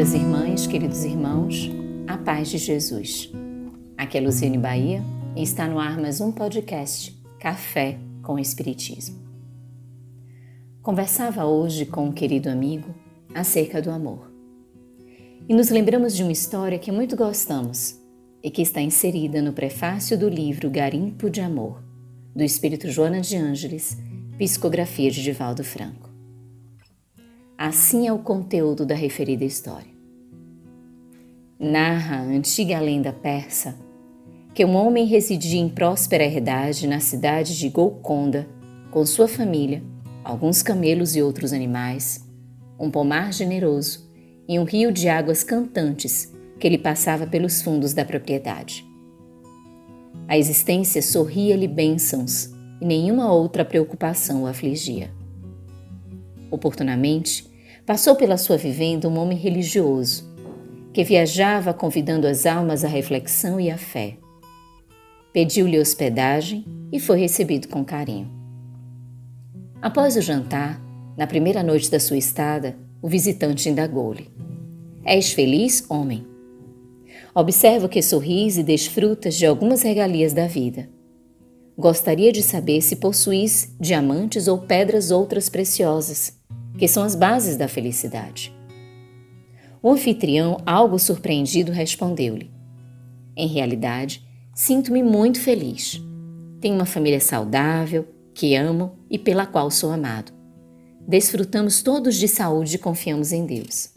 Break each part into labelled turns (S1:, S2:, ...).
S1: Queridas irmãs, queridos irmãos, a paz de Jesus. Aqui é Luciane Bahia e está no ar mais um podcast Café com Espiritismo. Conversava hoje com um querido amigo acerca do amor. E nos lembramos de uma história que muito gostamos e que está inserida no prefácio do livro Garimpo de Amor, do espírito Joana de Ângeles, psicografia de Divaldo Franco. Assim é o conteúdo da referida história. Narra a antiga lenda persa que um homem residia em próspera herdade na cidade de Golconda com sua família, alguns camelos e outros animais, um pomar generoso e um rio de águas cantantes que lhe passava pelos fundos da propriedade. A existência sorria-lhe bênçãos e nenhuma outra preocupação o afligia. Oportunamente, passou pela sua vivenda um homem religioso, que viajava convidando as almas à reflexão e à fé. Pediu-lhe hospedagem e foi recebido com carinho. Após o jantar, na primeira noite da sua estada, o visitante indagou-lhe: És feliz, homem? Observo que sorris e desfrutas de algumas regalias da vida. Gostaria de saber se possuís diamantes ou pedras outras preciosas que são as bases da felicidade. O anfitrião, algo surpreendido, respondeu-lhe: Em realidade, sinto-me muito feliz. Tenho uma família saudável, que amo e pela qual sou amado. Desfrutamos todos de saúde e confiamos em Deus.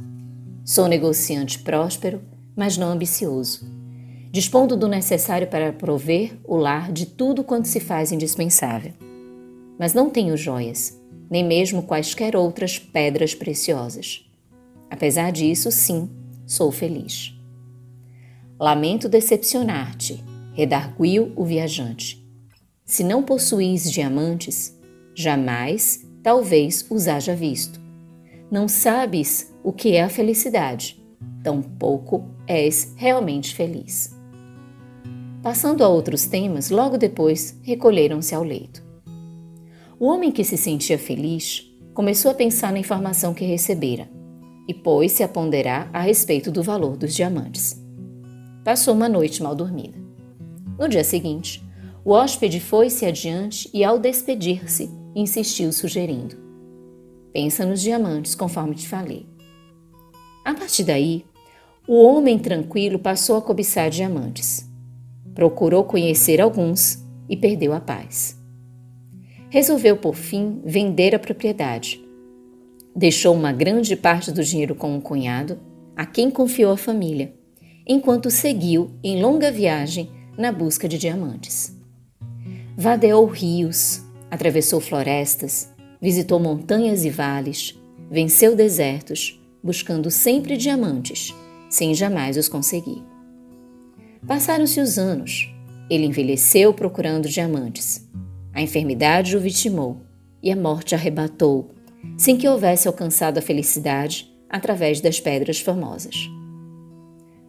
S1: Sou negociante próspero, mas não ambicioso, dispondo do necessário para prover o lar de tudo quanto se faz indispensável. Mas não tenho joias, nem mesmo quaisquer outras pedras preciosas. Apesar disso, sim, sou feliz. Lamento decepcionar-te, redarguiu o viajante. Se não possuís diamantes, jamais, talvez, os haja visto. Não sabes o que é a felicidade, tampouco és realmente feliz. Passando a outros temas, logo depois recolheram-se ao leito. O homem que se sentia feliz começou a pensar na informação que recebera e pôs-se a ponderar a respeito do valor dos diamantes. Passou uma noite mal dormida. No dia seguinte, o hóspede foi-se adiante e, ao despedir-se, insistiu sugerindo: Pensa nos diamantes, conforme te falei. A partir daí, o homem tranquilo passou a cobiçar diamantes. Procurou conhecer alguns e perdeu a paz resolveu por fim vender a propriedade. Deixou uma grande parte do dinheiro com um cunhado, a quem confiou a família, enquanto seguiu em longa viagem na busca de diamantes. Vadeou rios, atravessou florestas, visitou montanhas e vales, venceu desertos, buscando sempre diamantes, sem jamais os conseguir. Passaram-se os anos. Ele envelheceu procurando diamantes. A enfermidade o vitimou e a morte arrebatou, sem que houvesse alcançado a felicidade através das pedras famosas.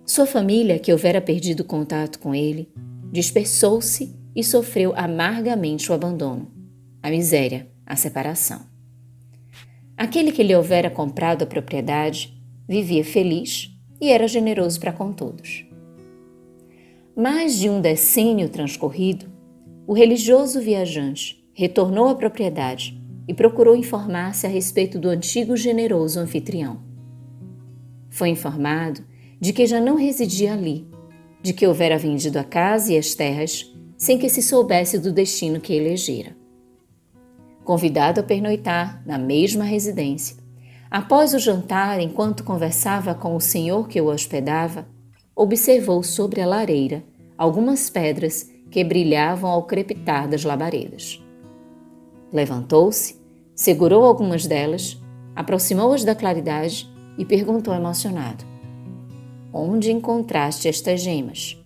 S1: Sua família, que houvera perdido contato com ele, dispersou-se e sofreu amargamente o abandono, a miséria, a separação. Aquele que lhe houvera comprado a propriedade vivia feliz e era generoso para com todos. Mais de um decênio transcorrido, o religioso viajante retornou à propriedade e procurou informar-se a respeito do antigo generoso anfitrião. Foi informado de que já não residia ali, de que houvera vendido a casa e as terras sem que se soubesse do destino que elegera. Convidado a pernoitar na mesma residência, após o jantar, enquanto conversava com o senhor que o hospedava, observou sobre a lareira algumas pedras que brilhavam ao crepitar das labaredas. Levantou-se, segurou algumas delas, aproximou-as da claridade e perguntou emocionado: Onde encontraste estas gemas?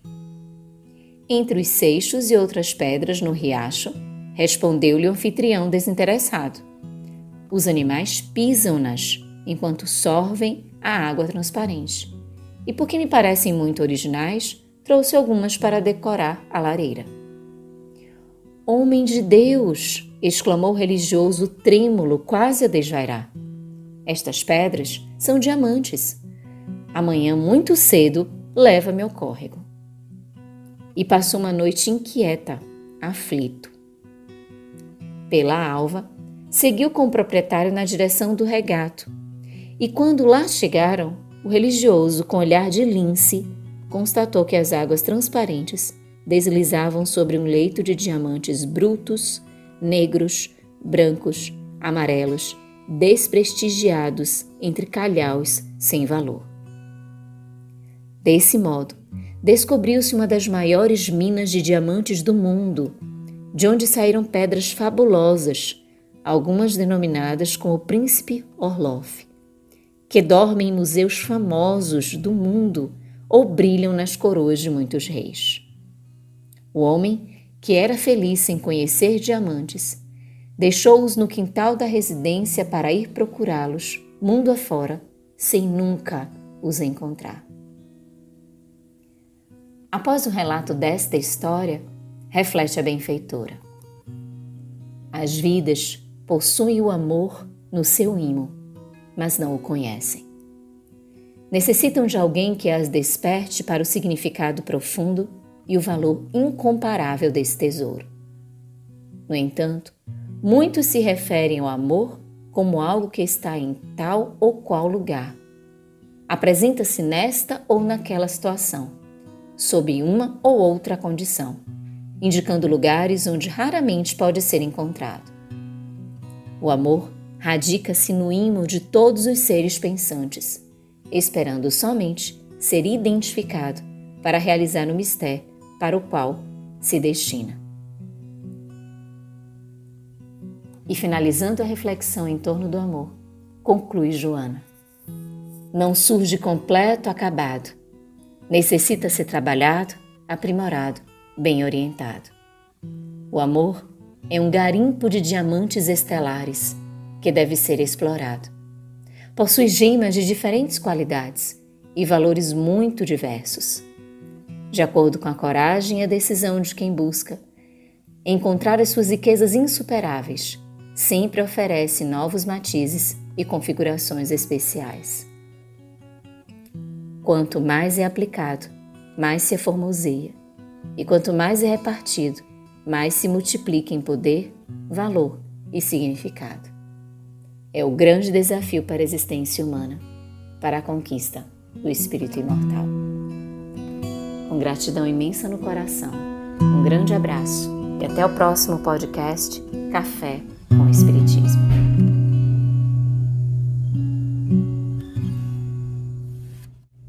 S1: Entre os seixos e outras pedras no riacho, respondeu-lhe o anfitrião desinteressado. Os animais pisam-nas enquanto sorvem a água transparente. E porque me parecem muito originais, trouxe algumas para decorar a lareira. Homem de Deus! exclamou o religioso trêmulo, quase a desvairar. Estas pedras são diamantes. Amanhã, muito cedo, leva-me ao córrego. E passou uma noite inquieta, aflito. Pela alva, seguiu com o proprietário na direção do regato. E quando lá chegaram, o religioso, com olhar de lince, constatou que as águas transparentes deslizavam sobre um leito de diamantes brutos, negros, brancos, amarelos, desprestigiados entre calhaus sem valor. Desse modo, descobriu-se uma das maiores minas de diamantes do mundo, de onde saíram pedras fabulosas, algumas denominadas como Príncipe Orloff, que dormem em museus famosos do mundo ou brilham nas coroas de muitos reis. O homem, que era feliz sem conhecer diamantes, deixou-os no quintal da residência para ir procurá-los, mundo afora, sem nunca os encontrar. Após o relato desta história, reflete a benfeitora. As vidas possuem o amor no seu imo, mas não o conhecem. Necessitam de alguém que as desperte para o significado profundo e o valor incomparável desse tesouro. No entanto, muitos se referem ao amor como algo que está em tal ou qual lugar. Apresenta-se nesta ou naquela situação, sob uma ou outra condição, indicando lugares onde raramente pode ser encontrado. O amor radica-se no imo de todos os seres pensantes, esperando somente ser identificado para realizar o mistério para o qual se destina. E finalizando a reflexão em torno do amor, conclui Joana. Não surge completo, acabado. Necessita ser trabalhado, aprimorado, bem orientado. O amor é um garimpo de diamantes estelares que deve ser explorado. Possui gemas de diferentes qualidades e valores muito diversos. De acordo com a coragem e a decisão de quem busca, encontrar as suas riquezas insuperáveis sempre oferece novos matizes e configurações especiais. Quanto mais é aplicado, mais se aformoseia, e quanto mais é repartido, mais se multiplica em poder, valor e significado. É o grande desafio para a existência humana, para a conquista do espírito imortal. Com gratidão imensa no coração, um grande abraço e até o próximo podcast Café com Espírito.